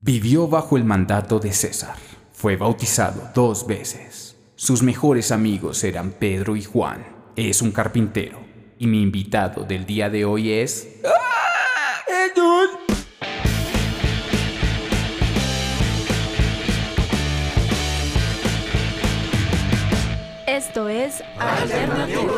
Vivió bajo el mandato de César. Fue bautizado dos veces. Sus mejores amigos eran Pedro y Juan. Es un carpintero. Y mi invitado del día de hoy es... Esto es Alternativos.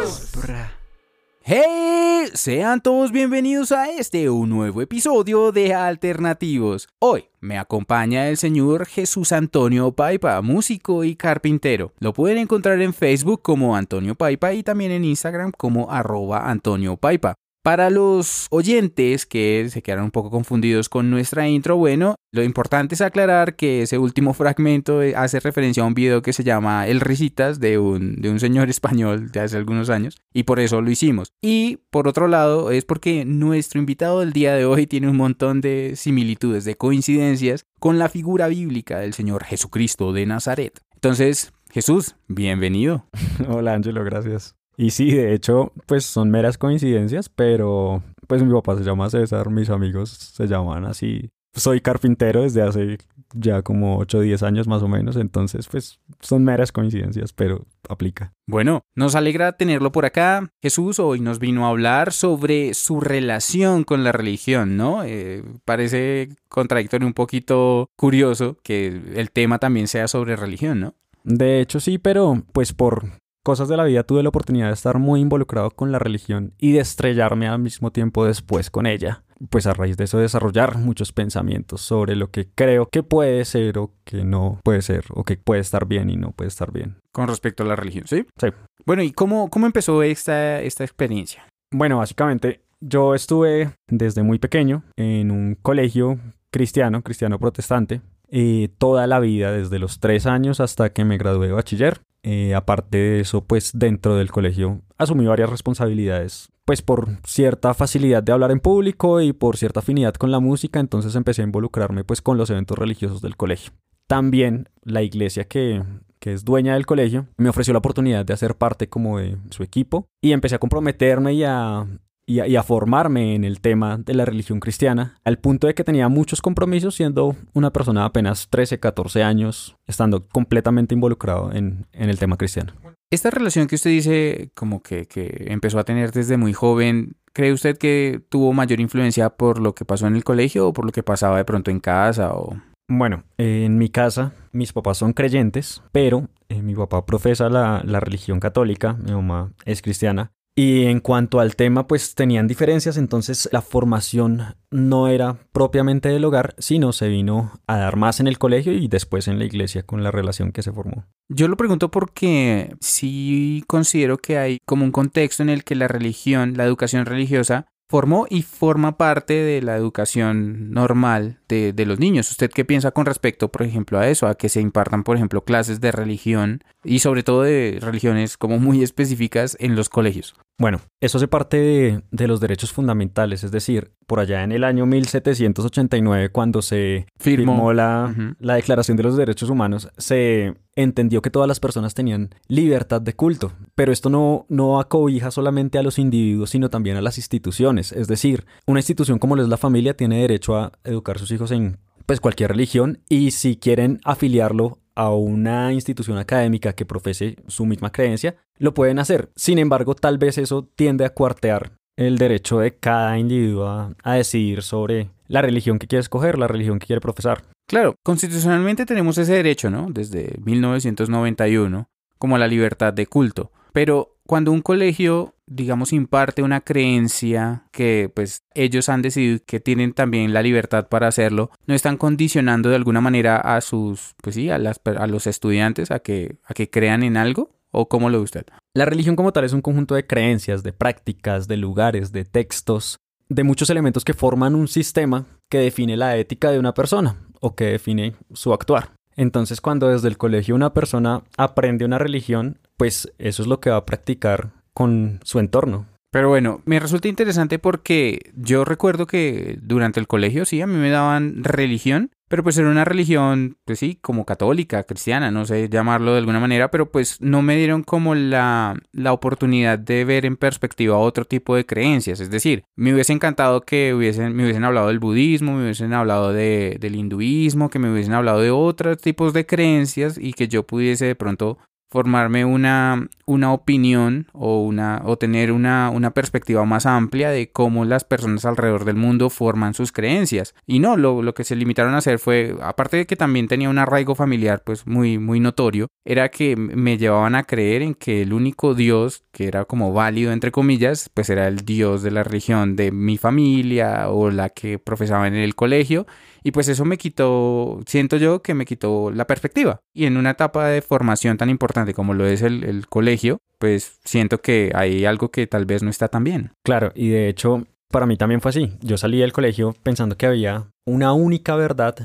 ¡Hey! Sean todos bienvenidos a este un nuevo episodio de Alternativos. Hoy me acompaña el señor Jesús Antonio Paipa, músico y carpintero. Lo pueden encontrar en Facebook como Antonio Paipa y también en Instagram como arroba Antonio Paipa. Para los oyentes que se quedaron un poco confundidos con nuestra intro, bueno, lo importante es aclarar que ese último fragmento eh, hace referencia a un video que se llama El Risitas de un, de un señor español de hace algunos años y por eso lo hicimos. Y por otro lado es porque nuestro invitado del día de hoy tiene un montón de similitudes, de coincidencias con la figura bíblica del Señor Jesucristo de Nazaret. Entonces, Jesús, bienvenido. Hola Ángelo, gracias. Y sí, de hecho, pues son meras coincidencias, pero pues mi papá se llama César, mis amigos se llaman así. Soy carpintero desde hace ya como 8 o 10 años más o menos, entonces pues son meras coincidencias, pero aplica. Bueno, nos alegra tenerlo por acá. Jesús hoy nos vino a hablar sobre su relación con la religión, ¿no? Eh, parece contradictorio, un poquito curioso que el tema también sea sobre religión, ¿no? De hecho sí, pero pues por cosas de la vida tuve la oportunidad de estar muy involucrado con la religión y de estrellarme al mismo tiempo después con ella. Pues a raíz de eso desarrollar muchos pensamientos sobre lo que creo que puede ser o que no puede ser o que puede estar bien y no puede estar bien. Con respecto a la religión, ¿sí? Sí. Bueno, ¿y cómo, cómo empezó esta, esta experiencia? Bueno, básicamente yo estuve desde muy pequeño en un colegio cristiano, cristiano protestante, eh, toda la vida, desde los tres años hasta que me gradué de bachiller. Eh, aparte de eso, pues dentro del colegio asumí varias responsabilidades, pues por cierta facilidad de hablar en público y por cierta afinidad con la música, entonces empecé a involucrarme pues con los eventos religiosos del colegio. También la iglesia que, que es dueña del colegio, me ofreció la oportunidad de hacer parte como de su equipo y empecé a comprometerme y a, y a, formarme en el tema de la religión cristiana, al punto de que tenía muchos compromisos siendo una persona de apenas 13, 14 años, estando completamente involucrado en, el tema cristiano. Esta relación que usted dice como que, que empezó a tener desde muy joven, ¿cree usted que tuvo mayor influencia por lo que pasó en el colegio o por lo que pasaba de pronto en casa? O... Bueno, en mi casa mis papás son creyentes, pero eh, mi papá profesa la, la religión católica, mi mamá es cristiana, y en cuanto al tema, pues tenían diferencias, entonces la formación no era propiamente del hogar, sino se vino a dar más en el colegio y después en la iglesia con la relación que se formó. Yo lo pregunto porque sí considero que hay como un contexto en el que la religión, la educación religiosa, formó y forma parte de la educación normal de, los niños. ¿Usted qué piensa con respecto, por ejemplo, a eso? A que se impartan, por ejemplo, clases de religión y sobre todo de religiones como muy específicas en los colegios. Bueno, eso hace parte de, los derechos fundamentales, es decir, por allá en el año 1789, cuando se firmó, la, la Declaración de los Derechos Humanos, se entendió que todas las personas tenían libertad de culto, pero esto no, no acobija solamente a los individuos, sino también a las instituciones, es decir, una institución como lo es la familia tiene derecho a educar a sus hijos en pues cualquier religión y si quieren afiliarlo a una institución académica que profese su misma creencia, lo pueden hacer. Sin embargo, tal vez eso tiende a cuartear el derecho de cada individuo a, decidir sobre la religión que quiere escoger, la religión que quiere profesar. Claro, constitucionalmente tenemos ese derecho, ¿no? Desde 1991, como la libertad de culto. Pero cuando un colegio, digamos, imparte una creencia que pues ellos han decidido que tienen también la libertad para hacerlo, no están condicionando de alguna manera a sus, pues sí, a, a los estudiantes a que, a que crean en algo. ¿O cómo lo ve usted? La religión como tal es un conjunto de creencias, de prácticas, de lugares, de textos, de muchos elementos que forman un sistema que define la ética de una persona o que define su actuar. Entonces cuando desde el colegio una persona aprende una religión, pues eso es lo que va a practicar con su entorno. Pero bueno, me resulta interesante porque yo recuerdo que durante el colegio sí, a mí me daban religión, pero pues era una religión, pues sí, como católica, cristiana, no sé llamarlo de alguna manera, pero pues no me dieron como la, la oportunidad de ver en perspectiva otro tipo de creencias. Es decir, me hubiese encantado que hubiesen, me hubiesen hablado del budismo, me hubiesen hablado de, del hinduismo, que me hubiesen hablado de otros tipos de creencias y que yo pudiese de pronto formarme una, una opinión o, una, o tener una, una, perspectiva más amplia de cómo las personas alrededor del mundo forman sus creencias. Y no, lo, lo, que se limitaron a hacer fue, aparte de que también tenía un arraigo familiar pues muy, muy notorio, era que me llevaban a creer en que el único Dios que era como válido entre comillas, pues era el Dios de la religión de mi familia o la que profesaban en el colegio y pues eso me quitó, siento yo que me quitó la perspectiva. Y en una etapa de formación tan importante como lo es el, el colegio, pues siento que hay algo que tal vez no está tan bien. Claro, y de hecho para mí también fue así. Yo salí del colegio pensando que había una única verdad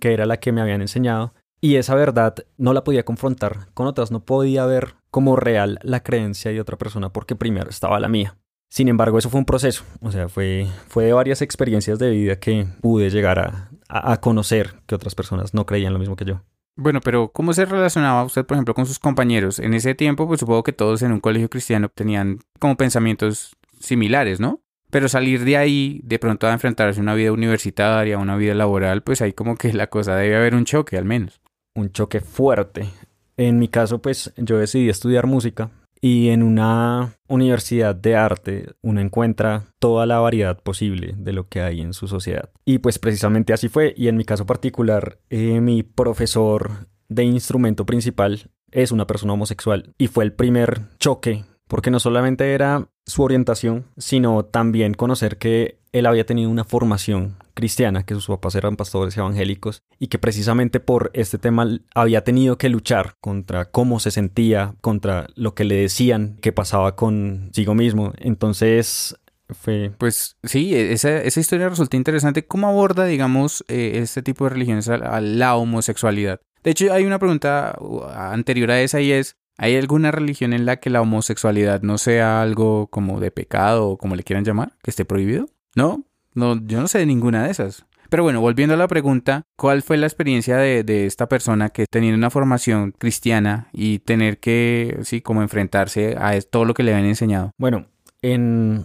que era la que me habían enseñado y esa verdad no la podía confrontar con otras, no podía ver como real la creencia de otra persona porque primero estaba la mía. Sin embargo, eso fue un proceso, o sea, fue, fue de varias experiencias de vida que pude llegar a, a, conocer que otras personas no creían lo mismo que yo. Bueno, pero ¿cómo se relacionaba usted, por ejemplo, con sus compañeros? En ese tiempo, pues supongo que todos en un colegio cristiano tenían como pensamientos similares, ¿no? Pero salir de ahí, de pronto a enfrentarse a una vida universitaria, una vida laboral, pues ahí como que la cosa debe haber un choque al menos. Un choque fuerte. En mi caso, pues yo decidí estudiar música y en una universidad de arte uno encuentra toda la variedad posible de lo que hay en su sociedad. Y pues precisamente así fue. Y en mi caso particular, eh, mi profesor de instrumento principal es una persona homosexual. Y fue el primer choque porque no solamente era su orientación, sino también conocer que él había tenido una formación cristiana, que sus papás eran pastores evangélicos, y que precisamente por este tema había tenido que luchar contra cómo se sentía, contra lo que le decían que pasaba consigo mismo. Entonces, fue... Pues sí, esa, esa historia resulta interesante. ¿Cómo aborda, digamos, eh, este tipo de religiones a la homosexualidad? De hecho, hay una pregunta uh, anterior a esa y es, ¿Hay alguna religión en la que la homosexualidad no sea algo como de pecado o como le quieran llamar, que esté prohibido? No, no, yo no sé de ninguna de esas. Pero bueno, volviendo a la pregunta, ¿cuál fue la experiencia de, de, esta persona que tenía una formación cristiana y tener que, sí, como enfrentarse a todo lo que le habían enseñado? Bueno, en,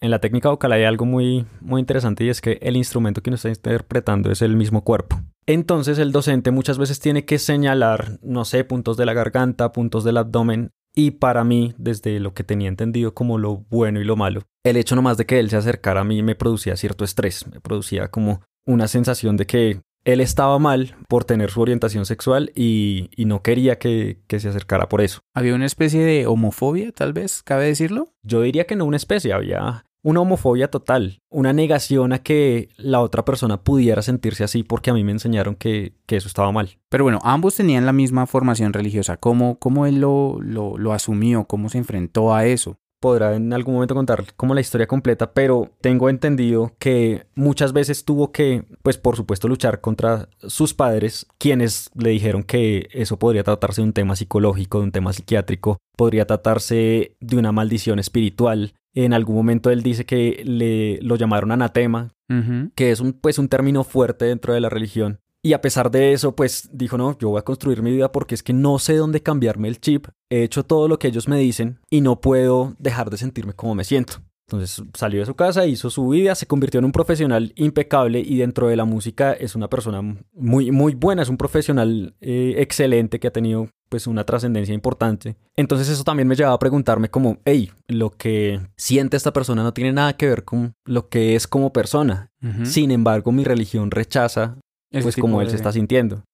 en la técnica vocal hay algo muy, muy interesante y es que el instrumento que uno está interpretando es el mismo cuerpo. Entonces el docente muchas veces tiene que señalar, no sé, puntos de la garganta, puntos del abdomen. Y para mí, desde lo que tenía entendido como lo bueno y lo malo, el hecho nomás de que él se acercara a mí me producía cierto estrés, me producía como una sensación de que él estaba mal por tener su orientación sexual y, y no quería que, que, se acercara por eso. ¿Había una especie de homofobia, tal vez? ¿Cabe decirlo? Yo diría que no una especie, había una homofobia total, una negación a que la otra persona pudiera sentirse así porque a mí me enseñaron que, que eso estaba mal. Pero bueno, ambos tenían la misma formación religiosa. ¿Cómo, cómo él lo, lo, lo asumió? ¿Cómo se enfrentó a eso? podrá en algún momento contar como la historia completa, pero tengo entendido que muchas veces tuvo que, pues por supuesto, luchar contra sus padres, quienes le dijeron que eso podría tratarse de un tema psicológico, de un tema psiquiátrico, podría tratarse de una maldición espiritual. En algún momento él dice que le lo llamaron anatema, que es un, pues, un término fuerte dentro de la religión, y a pesar de eso, pues dijo, no, yo voy a construir mi vida porque es que no sé dónde cambiarme el chip. He hecho todo lo que ellos me dicen y no puedo dejar de sentirme como me siento. Entonces salió de su casa, hizo su vida, se convirtió en un profesional impecable y dentro de la música es una persona muy, muy buena, es un profesional eh, excelente que ha tenido pues una trascendencia importante. Entonces eso también me llevaba a preguntarme como, hey, lo que siente esta persona no tiene nada que ver con lo que es como persona. Sin embargo, mi religión rechaza pues como él se está sintiendo.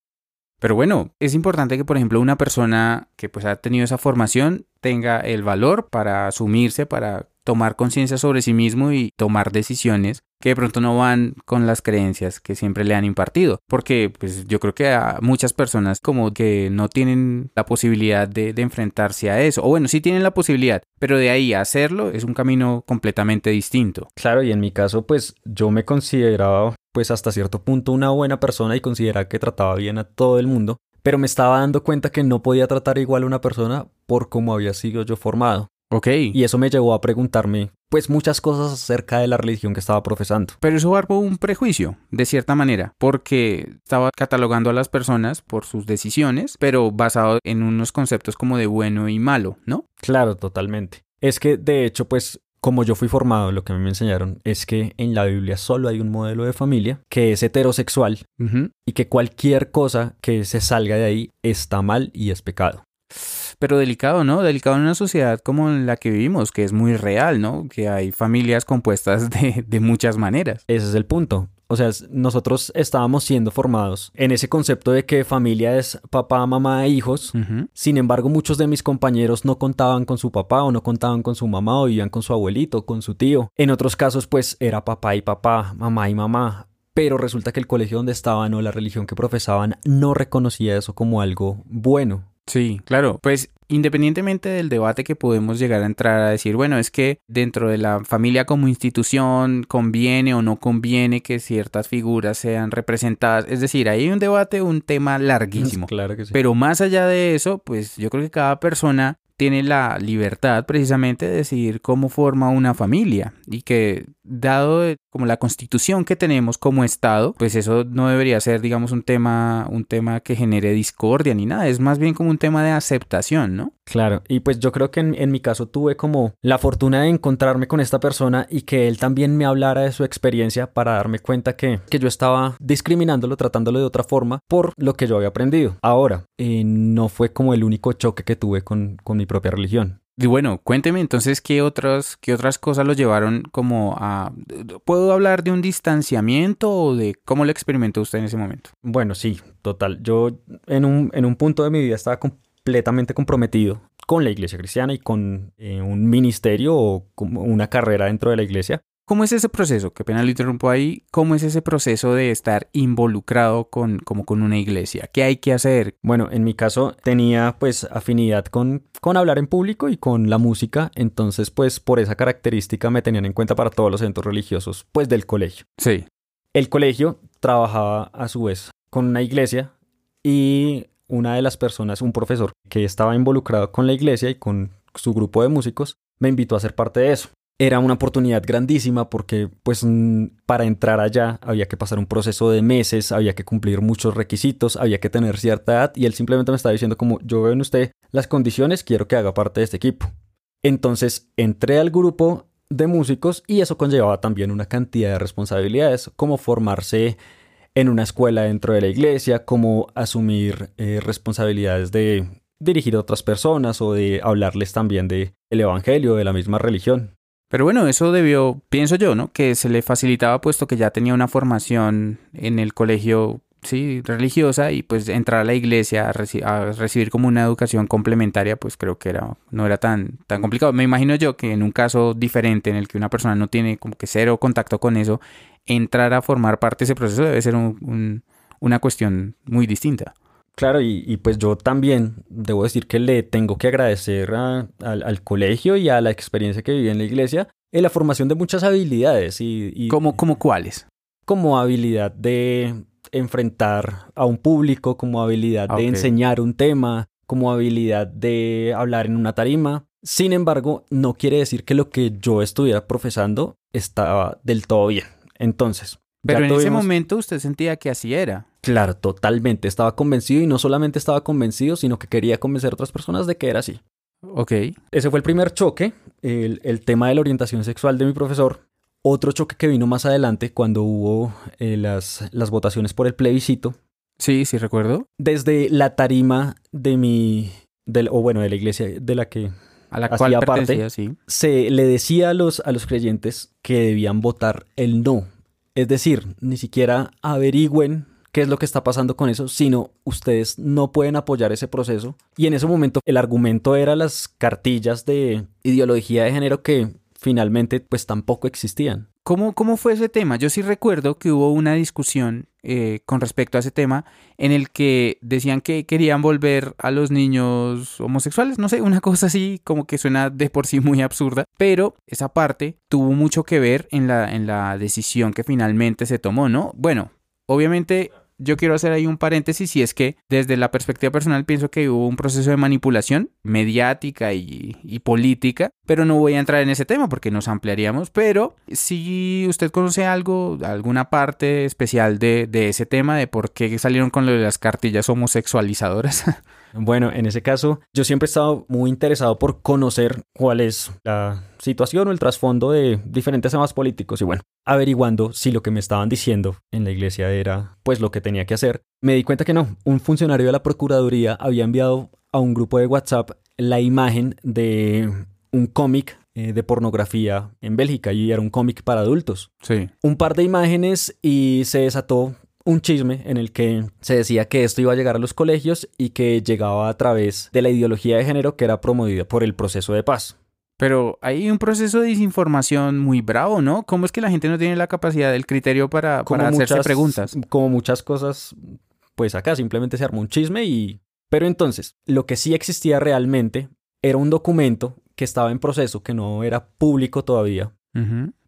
Pero bueno, es importante que, por ejemplo, una persona que pues ha tenido esa formación tenga el valor para asumirse, para tomar conciencia sobre sí mismo y tomar decisiones que de pronto no van con las creencias que siempre le han impartido. Porque pues yo creo que a muchas personas como que no tienen la posibilidad de, de, enfrentarse a eso. O bueno, sí tienen la posibilidad, pero de ahí a hacerlo es un camino completamente distinto. Claro, y en mi caso pues yo me consideraba pues hasta cierto punto una buena persona y consideraba que trataba bien a todo el mundo. Pero me estaba dando cuenta que no podía tratar igual a una persona por cómo había sido yo formado. Ok. Y eso me llevó a preguntarme pues muchas cosas acerca de la religión que estaba profesando. Pero eso barbó un prejuicio, de cierta manera, porque estaba catalogando a las personas por sus decisiones, pero basado en unos conceptos como de bueno y malo, ¿no? Claro, totalmente. Es que, de hecho, pues como yo fui formado, lo que me enseñaron es que en la Biblia solo hay un modelo de familia que es heterosexual y que cualquier cosa que se salga de ahí está mal y es pecado. Pero delicado, ¿no? Delicado en una sociedad como en la que vivimos, que es muy real, ¿no? Que hay familias compuestas de, de muchas maneras. Ese es el punto. O sea, nosotros estábamos siendo formados en ese concepto de que familia es papá, mamá e hijos. Sin embargo, muchos de mis compañeros no contaban con su papá o no contaban con su mamá o vivían con su abuelito, con su tío. En otros casos, pues era papá y papá, mamá y mamá. Pero resulta que el colegio donde estaban o la religión que profesaban no reconocía eso como algo bueno. Sí, claro. Pues independientemente del debate que podemos llegar a entrar a decir, bueno, es que dentro de la familia como institución conviene o no conviene que ciertas figuras sean representadas. Es decir, ahí hay un debate, un tema larguísimo. Claro que sí. Pero más allá de eso, pues yo creo que cada persona tiene la libertad precisamente de decidir cómo forma una familia y que dado como la constitución que tenemos como estado, pues eso no debería ser digamos un tema un tema que genere discordia ni nada, es más bien como un tema de aceptación, ¿no? Claro, y pues yo creo que en, en mi caso tuve como la fortuna de encontrarme con esta persona y que él también me hablara de su experiencia para darme cuenta que, que yo estaba discriminándolo, tratándolo de otra forma por lo que yo había aprendido. Ahora, eh, no fue como el único choque que tuve con, con mi propia religión. Y bueno, cuénteme entonces qué otras, qué otras cosas lo llevaron como a... ¿Puedo hablar de un distanciamiento o de cómo lo experimentó usted en ese momento? Bueno, sí, total. Yo en un, en un punto de mi vida estaba completamente comprometido con la iglesia cristiana y con eh, un ministerio o como una carrera dentro de la iglesia. ¿Cómo es ese proceso? Qué pena lo interrumpo ahí. ¿Cómo es ese proceso de estar involucrado con, como con una iglesia? ¿Qué hay que hacer? Bueno, en mi caso tenía pues afinidad con, con hablar en público y con la música, entonces pues por esa característica me tenían en cuenta para todos los eventos religiosos pues del colegio. Sí. El colegio trabajaba a su vez con una iglesia y una de las personas, un profesor que estaba involucrado con la iglesia y con su grupo de músicos, me invitó a ser parte de eso. Era una oportunidad grandísima porque pues para entrar allá había que pasar un proceso de meses, había que cumplir muchos requisitos, había que tener cierta edad y él simplemente me estaba diciendo como yo veo en usted las condiciones, quiero que haga parte de este equipo. Entonces entré al grupo de músicos y eso conllevaba también una cantidad de responsabilidades como formarse en una escuela dentro de la iglesia, como asumir eh, responsabilidades de dirigir a otras personas o de hablarles también de el evangelio, de la misma religión. Pero bueno, eso debió, pienso yo, ¿no? Que se le facilitaba puesto que ya tenía una formación en el colegio, sí, religiosa y pues entrar a la iglesia a, reci- a recibir como una educación complementaria, pues creo que era, no era tan, tan complicado. Me imagino yo que en un caso diferente en el que una persona no tiene como que cero contacto con eso, entrar a formar parte de ese proceso debe ser un- un- una cuestión muy distinta. Claro, y, y pues yo también debo decir que le tengo que agradecer a- al, al colegio y a la experiencia que viví en la iglesia en la formación de muchas habilidades y, y ¿Cómo, como cuáles? como habilidad de enfrentar a un público, como habilidad Ah, de ok. enseñar un tema, como habilidad de hablar en una tarima. Sin embargo, no quiere decir que lo que yo estuviera profesando estaba del todo bien. Entonces, Pero en ese momento usted sentía que así era. Claro, totalmente. Estaba convencido y no solamente estaba convencido, sino que quería convencer a otras personas de que era así. Ok. Ese fue el primer choque, el, el tema de la orientación sexual de mi profesor. Otro choque que vino más adelante cuando hubo eh, las, las votaciones por el plebiscito. Sí, sí recuerdo. Desde la tarima de mi, del, o bueno, de la iglesia de la que A la Hacía cual parte. sí. se le decía a los, a los creyentes que debían votar el no. Es decir, ni siquiera averigüen qué es lo que está pasando con eso, sino ustedes no pueden apoyar ese proceso. Y en ese momento el argumento era las cartillas de ideología de género que finalmente pues tampoco existían. ¿Cómo, ¿Cómo fue ese tema? Yo sí recuerdo que hubo una discusión eh, con respecto a ese tema en el que decían que querían volver a los niños homosexuales, no sé, una cosa así como que suena de por sí muy absurda, pero esa parte tuvo mucho que ver en la, en la decisión que finalmente se tomó, ¿no? Bueno, obviamente yo quiero hacer ahí un paréntesis y es que desde la perspectiva personal pienso que hubo un proceso de manipulación mediática y, política, pero no voy a entrar en ese tema porque nos ampliaríamos, pero si usted conoce algo, alguna parte especial de, de ese tema, de por qué salieron con lo de las cartillas homosexualizadoras. Bueno, en ese caso, yo siempre he estado muy interesado por conocer cuál es la situación o el trasfondo de diferentes temas políticos y bueno, averiguando si lo que me estaban diciendo en la iglesia era pues lo que tenía que hacer, me di cuenta que no, un funcionario de la Procuraduría había enviado a un grupo de WhatsApp la imagen de un cómic eh, de pornografía en Bélgica y era un cómic para adultos. Sí. Un par de imágenes y se desató un chisme en el que se decía que esto iba a llegar a los colegios y que llegaba a través de la ideología de género que era promovida por el proceso de paz. Pero hay un proceso de desinformación muy bravo, ¿no? ¿Cómo es que la gente no tiene la capacidad del criterio para, para hacerse preguntas? Como muchas cosas, pues acá simplemente se armó un chisme y... Pero entonces, lo que sí existía realmente era un documento que estaba en proceso, que no era público todavía,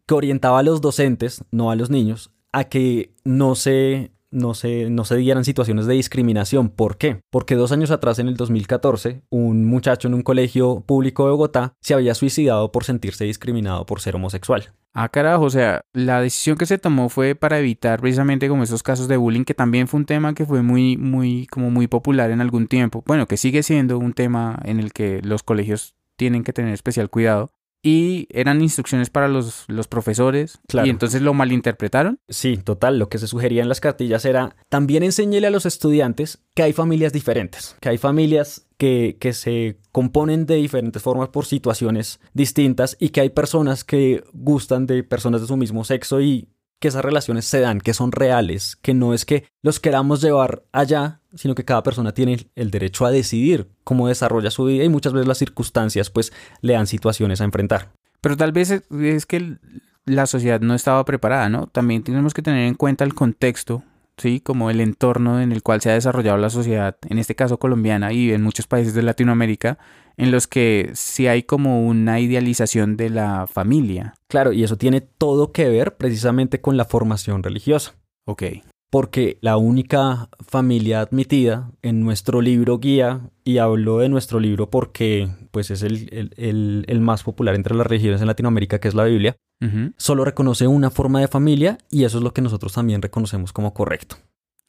que orientaba a los docentes, no a los niños, a que no se, no se, no se dieran situaciones de discriminación. ¿Por qué? Porque dos años atrás, en el 2014, un muchacho en un colegio público de Bogotá se había suicidado por sentirse discriminado por ser homosexual. Ah, carajo, o sea, la decisión que se tomó fue para evitar precisamente como esos casos de bullying, que también fue un tema que fue muy, muy, como muy popular en algún tiempo. Bueno, que sigue siendo un tema en el que los colegios tienen que tener especial cuidado. Y eran instrucciones para los, los profesores. Claro. Y entonces lo malinterpretaron. Sí, total, lo que se sugería en las cartillas era también enséñele a los estudiantes que hay familias diferentes, que hay familias que, que se componen de diferentes formas por situaciones distintas y que hay personas que gustan de personas de su mismo sexo y que esas relaciones se dan, que son reales, que no es que los queramos llevar allá, sino que cada persona tiene el derecho a decidir cómo desarrolla su vida y muchas veces las circunstancias pues le dan situaciones a enfrentar. Pero tal vez es, que la sociedad no estaba preparada, ¿no? También tenemos que tener en cuenta el contexto, ¿sí? Como el entorno en el cual se ha desarrollado la sociedad, en este caso colombiana y en muchos países de Latinoamérica, en los que sí hay como una idealización de la familia. Claro, y eso tiene todo que ver precisamente con la formación religiosa. Ok. Porque la única familia admitida en nuestro libro guía, y hablo de nuestro libro porque pues es el, el- el- el más popular entre las religiones en Latinoamérica, que es la Biblia, solo reconoce una forma de familia y eso es lo que nosotros también reconocemos como correcto.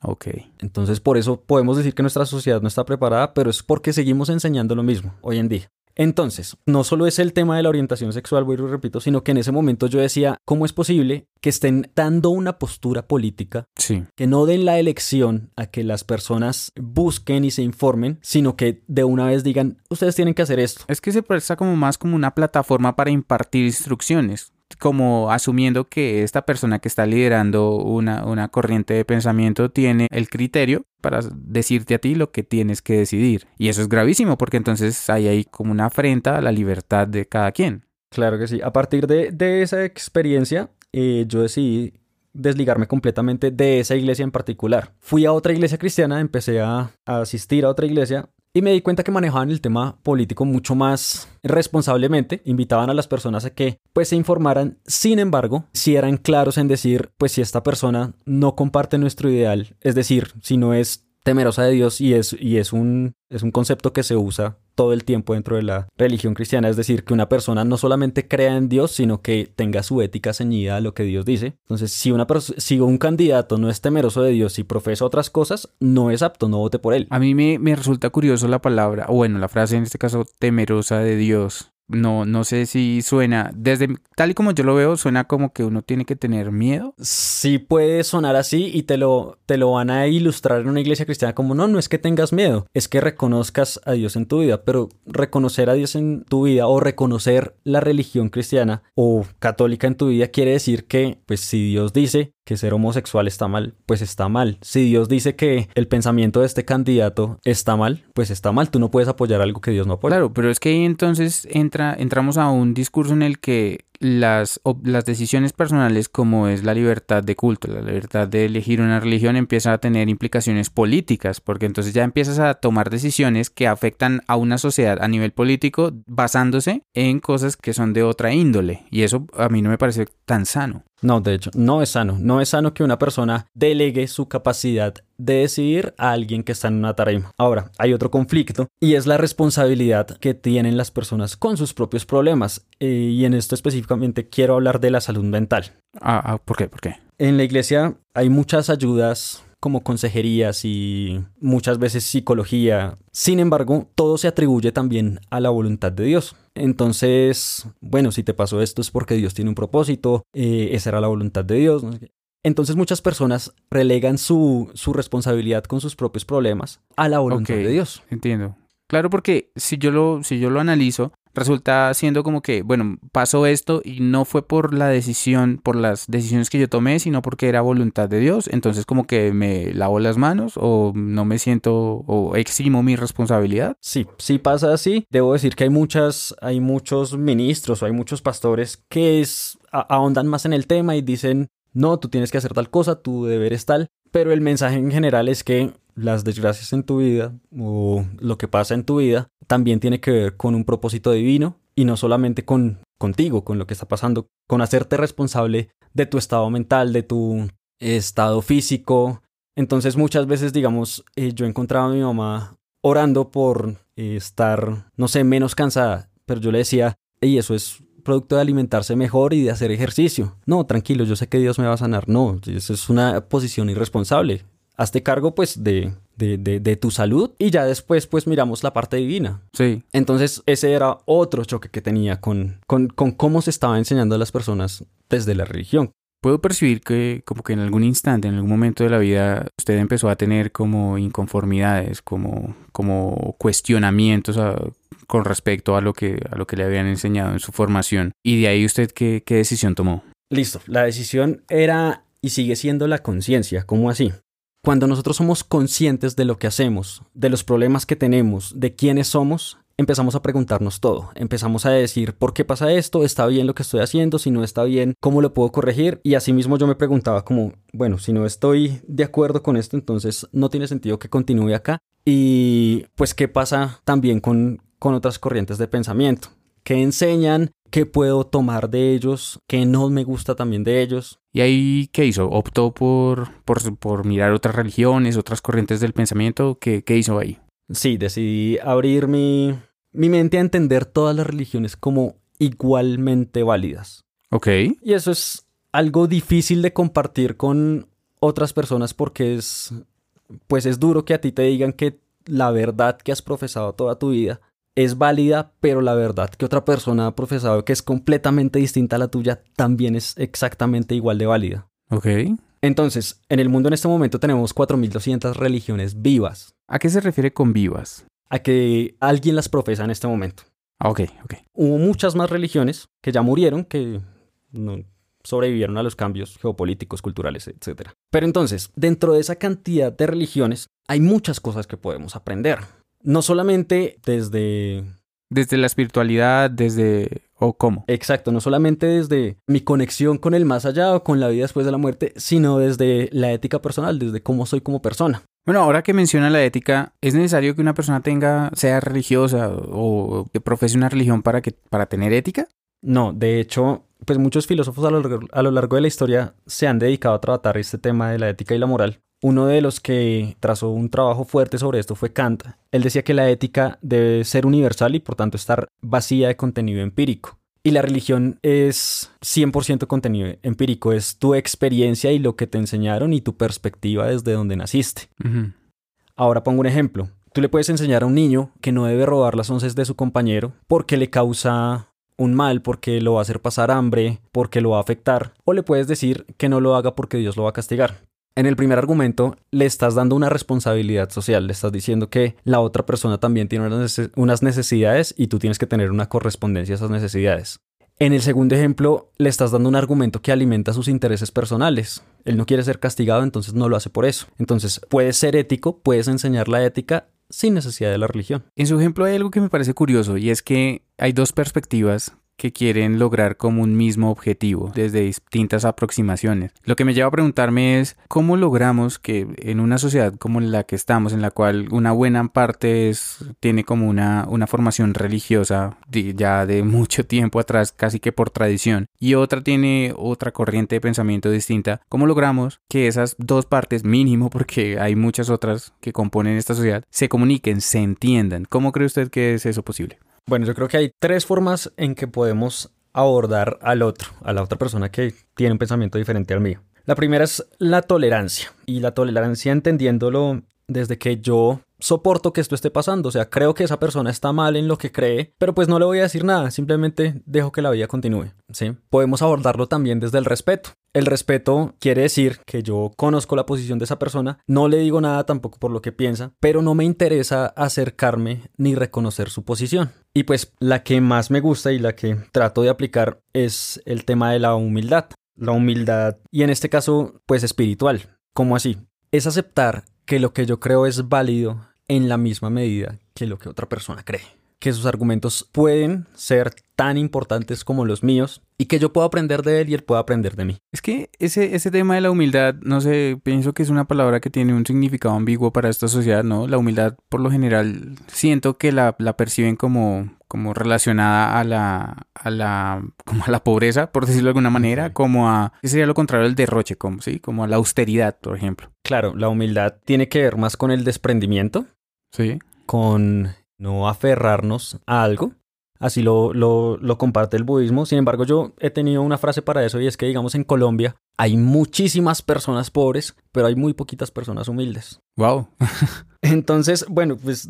Ok. Entonces por eso podemos decir que nuestra sociedad no está preparada, pero es porque seguimos enseñando lo mismo hoy en día. Entonces, no solo es el tema de la orientación sexual, voy y repito, sino que en ese momento yo decía, ¿cómo es posible que estén dando una postura política Sí. que no den la elección a que las personas busquen y se informen, sino que de una vez digan, ustedes tienen que hacer esto. Es que se presta como más como una plataforma para impartir instrucciones, como asumiendo que esta persona que está liderando una, una corriente de pensamiento tiene el criterio para decirte a ti lo que tienes que decidir. Y eso es gravísimo porque entonces hay ahí como una afrenta a la libertad de cada quien. Claro que sí. A partir de, de esa experiencia, eh, yo decidí desligarme completamente de esa iglesia en particular. Fui a otra iglesia cristiana, empecé a, a asistir a otra iglesia y me di cuenta que manejaban el tema político mucho más responsablemente, invitaban a las personas a que pues se informaran, sin embargo, si eran claros en decir, pues si esta persona no comparte nuestro ideal, es decir, si no es temerosa de Dios y es, y es, un, es un concepto que se usa todo el tiempo dentro de la religión cristiana, es decir, que una persona no solamente crea en Dios, sino que tenga su ética ceñida a lo que Dios dice. Entonces, si, una si un candidato no es temeroso de Dios y profesa otras cosas, no es apto, no vote por él. A mí me, me resulta curioso la palabra, o bueno, la frase en este caso, temerosa de Dios. No, no sé si suena, desde tal y como yo lo veo, suena como que uno tiene que tener miedo. Sí puede sonar así y te lo, te lo van a ilustrar en una iglesia cristiana como no, no es que tengas miedo, es que reconozcas a Dios en tu vida, pero reconocer a Dios en tu vida o reconocer la religión cristiana o católica en tu vida quiere decir que, pues si Dios dice que ser homosexual está mal, pues está mal. Si Dios dice que el pensamiento de este candidato está mal, pues está mal. Tú no puedes apoyar algo que Dios no apoya. Claro, pero es que ahí entonces entra, entramos a un discurso en el que las, las decisiones personales como es la libertad de culto, la libertad de elegir una religión empieza a tener implicaciones políticas, porque entonces ya empiezas a tomar decisiones que afectan a una sociedad a nivel político basándose en cosas que son de otra índole, y eso a mí no me parece tan sano. No, de hecho, no es sano. No es sano que una persona delegue su capacidad de decidir a alguien que está en una tarima. Ahora, hay otro conflicto y es la responsabilidad que tienen las personas con sus propios problemas. Eh, y en esto específicamente quiero hablar de la salud mental. Ah, ah, ¿por qué? ¿Por qué? En la iglesia hay muchas ayudas como consejerías y muchas veces psicología. Sin embargo, todo se atribuye también a la voluntad de Dios. Entonces, bueno, si te pasó esto es porque Dios tiene un propósito, eh, esa era la voluntad de Dios. Entonces muchas personas relegan su, su, responsabilidad con sus propios problemas a la voluntad de Dios. Entiendo. Claro, porque si yo lo, si yo lo analizo, resulta siendo como que, bueno, pasó esto y no fue por la decisión, por las decisiones que yo tomé, sino porque era voluntad de Dios. Entonces como que me lavo las manos o no me siento o eximo mi responsabilidad. Sí, sí pasa así. Debo decir que hay muchas, hay muchos ministros o hay muchos pastores que es, ahondan más en el tema y dicen, no, tú tienes que hacer tal cosa, tu deber es tal. Pero el mensaje en general es que las desgracias en tu vida o lo que pasa en tu vida también tiene que ver con un propósito divino y no solamente con contigo, con lo que está pasando, con hacerte responsable de tu estado mental, de tu estado físico. Entonces muchas veces, digamos, eh, yo encontraba a mi mamá orando por eh, estar, no sé, menos cansada, pero yo le decía, y eso es producto de alimentarse mejor y de hacer ejercicio. No, tranquilo, yo sé que Dios me va a sanar. No, eso es una posición irresponsable hazte cargo pues de, de, de, tu salud y ya después pues miramos la parte divina. Sí. Entonces ese era otro choque que tenía con, con, con cómo se estaba enseñando a las personas desde la religión. Puedo percibir que como que en algún instante, en algún momento de la vida, usted empezó a tener como inconformidades, como, como cuestionamientos con respecto a lo, que, a lo que le habían enseñado en su formación. Y de ahí usted qué, qué decisión tomó. Listo, la decisión era y sigue siendo la conciencia. ¿Cómo así? Cuando nosotros somos conscientes de lo que hacemos, de los problemas que tenemos, de quiénes somos, empezamos a preguntarnos todo. Empezamos a decir, ¿por qué pasa esto? ¿Está bien lo que estoy haciendo? Si no está bien, ¿cómo lo puedo corregir? Y asimismo yo me preguntaba como, bueno, si no estoy de acuerdo con esto, entonces no tiene sentido que continúe acá. Y pues, ¿qué pasa también con, con otras corrientes de pensamiento? ¿Qué enseñan? ¿Qué puedo tomar de ellos? ¿Qué no me gusta también de ellos? ¿Y ahí qué hizo? ¿Optó por, por, mirar otras religiones, otras corrientes del pensamiento? ¿Qué, ¿Qué, hizo ahí? Sí, decidí abrir mi, mi mente a entender todas las religiones como igualmente válidas. Ok. Y eso es algo difícil de compartir con otras personas porque es, pues es duro que a ti te digan que la verdad que has profesado toda tu vida es válida, pero la verdad que otra persona ha profesado que es completamente distinta a la tuya también es exactamente igual de válida. Ok. Entonces, en el mundo en este momento tenemos 4.200 religiones vivas. ¿A qué se refiere con vivas? A que alguien las profesa en este momento. Ah, ok, ok. Hubo muchas más religiones que ya murieron, que no sobrevivieron a los cambios geopolíticos, culturales, etc. Pero entonces, dentro de esa cantidad de religiones, hay muchas cosas que podemos aprender no solamente desde... Desde la espiritualidad, desde... ¿O cómo? Exacto, no solamente desde mi conexión con el más allá o con la vida después de la muerte, sino desde la ética personal, desde cómo soy como persona. Bueno, ahora que menciona la ética, ¿es necesario que una persona tenga, sea religiosa o que profese una religión para, que, para tener ética? No, de hecho, pues muchos filósofos a lo, a lo largo de la historia se han dedicado a tratar este tema de la ética y la moral uno de los que trazó un trabajo fuerte sobre esto fue Kant. Él decía que la ética debe ser universal y por tanto estar vacía de contenido empírico. Y la religión es 100% contenido empírico, es tu experiencia y lo que te enseñaron y tu perspectiva desde donde naciste. Ahora pongo un ejemplo. Tú le puedes enseñar a un niño que no debe robar las onces de su compañero porque le causa un mal, porque lo va a hacer pasar hambre, porque lo va a afectar, o le puedes decir que no lo haga porque Dios lo va a castigar. En el primer argumento le estás dando una responsabilidad social, le estás diciendo que la otra persona también tiene unas necesidades y tú tienes que tener una correspondencia a esas necesidades. En el segundo ejemplo, le estás dando un argumento que alimenta sus intereses personales. Él no quiere ser castigado, entonces no lo hace por eso. Entonces, puedes ser ético, puedes enseñar la ética sin necesidad de la religión. En su ejemplo hay algo que me parece curioso y es que hay dos perspectivas que quieren lograr como un mismo objetivo desde distintas aproximaciones. Lo que me lleva a preguntarme es cómo logramos que en una sociedad como la que estamos, en la cual una buena parte es, tiene como una, una formación religiosa ya de mucho tiempo atrás, casi que por tradición, y otra tiene otra corriente de pensamiento distinta, ¿cómo logramos que esas dos partes, mínimo, porque hay muchas otras que componen esta sociedad, se comuniquen, se entiendan? ¿Cómo cree usted que es eso posible? Bueno, yo creo que hay tres formas en que podemos abordar al otro, a la otra persona que tiene un pensamiento diferente al mío. La primera es la tolerancia, y la tolerancia entendiéndolo desde que yo soporto que esto esté pasando, o sea, creo que esa persona está mal en lo que cree, pero pues no le voy a decir nada, simplemente dejo que la vida continúe, ¿sí? Podemos abordarlo también desde el respeto. El respeto quiere decir que yo conozco la posición de esa persona, no le digo nada tampoco por lo que piensa, pero no me interesa acercarme ni reconocer su posición. Y pues la que más me gusta y la que trato de aplicar es el tema de la humildad. La humildad y en este caso pues espiritual. ¿Cómo así? Es aceptar que lo que yo creo es válido en la misma medida que lo que otra persona cree que sus argumentos pueden ser tan importantes como los míos y que yo puedo aprender de él y él pueda aprender de mí. Es que ese, ese tema de la humildad, no sé, pienso que es una palabra que tiene un significado ambiguo para esta sociedad, ¿no? La humildad, por lo general, siento que la, la perciben como, como relacionada a la, a la, como a la pobreza, por decirlo de alguna manera, como a, ¿qué sería lo contrario del derroche? Como, ¿sí? Como a la austeridad, por ejemplo. Claro, la humildad tiene que ver más con el desprendimiento. Sí. Con no aferrarnos a algo. Así lo, lo, lo, comparte el budismo. Sin embargo, yo he tenido una frase para eso y es que, digamos, en Colombia hay muchísimas personas pobres, pero hay muy poquitas personas humildes. Wow. Entonces, bueno, pues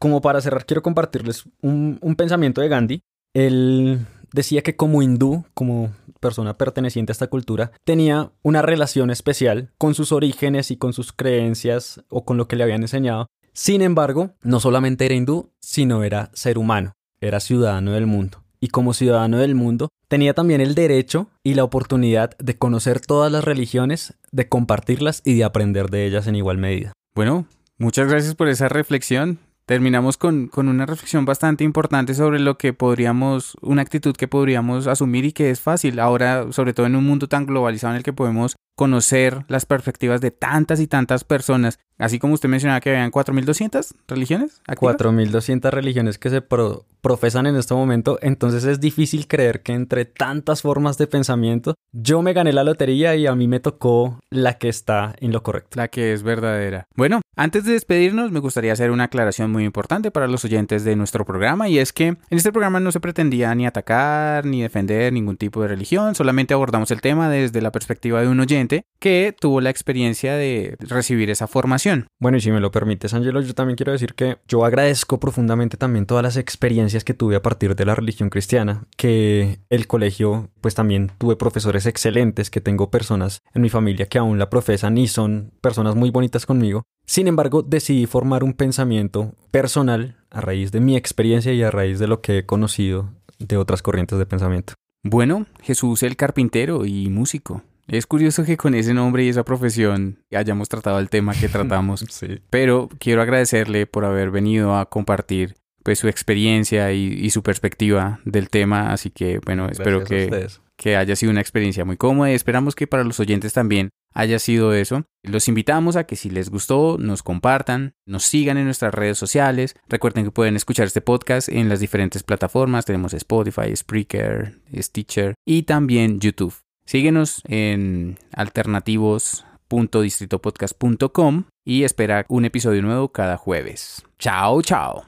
como para cerrar, quiero compartirles un, un pensamiento de Gandhi. Él decía que como hindú, como persona perteneciente a esta cultura, tenía una relación especial con sus orígenes y con sus creencias o con lo que le habían enseñado, sin embargo, no solamente era hindú, sino era ser humano, era ciudadano del mundo. Y como ciudadano del mundo, tenía también el derecho y la oportunidad de conocer todas las religiones, de compartirlas y de aprender de ellas en igual medida. Bueno, muchas gracias por esa reflexión terminamos con, con, una reflexión bastante importante sobre lo que podríamos, una actitud que podríamos asumir y que es fácil ahora, sobre todo en un mundo tan globalizado en el que podemos conocer las perspectivas de tantas y tantas personas, así como usted mencionaba que habían 4.200 religiones. 4.200 religiones que se profesan en este momento, entonces es difícil creer que entre tantas formas de pensamiento, yo me gané la lotería y a mí me tocó la que está en lo correcto. La que es verdadera. Bueno, antes de despedirnos, me gustaría hacer una aclaración muy importante para los oyentes de nuestro programa y es que en este programa no se pretendía ni atacar ni defender ningún tipo de religión, solamente abordamos el tema desde la perspectiva de un oyente que tuvo la experiencia de recibir esa formación. Bueno, y si me lo permites, Angelo, yo también quiero decir que yo agradezco profundamente también todas las experiencias que tuve a partir de la religión cristiana, que el colegio, pues también tuve profesores excelentes, que tengo personas en mi familia que aún la profesan y son personas muy bonitas conmigo. Sin embargo, decidí formar un pensamiento personal a raíz de mi experiencia y a raíz de lo que he conocido de otras corrientes de pensamiento. Bueno, Jesús el carpintero y músico. Es curioso que con ese nombre y esa profesión hayamos tratado el tema que tratamos, sí. pero quiero agradecerle por haber venido a compartir pues su experiencia y, su perspectiva del tema, así que bueno, espero que, que haya sido una experiencia muy cómoda y esperamos que para los oyentes también haya sido eso. Los invitamos a que si les gustó nos compartan, nos sigan en nuestras redes sociales. Recuerden que pueden escuchar este podcast en las diferentes plataformas. Tenemos Spotify, Spreaker, Stitcher y también YouTube. Síguenos en alternativos.distritopodcast.com y espera un episodio nuevo cada jueves. Chao, chao.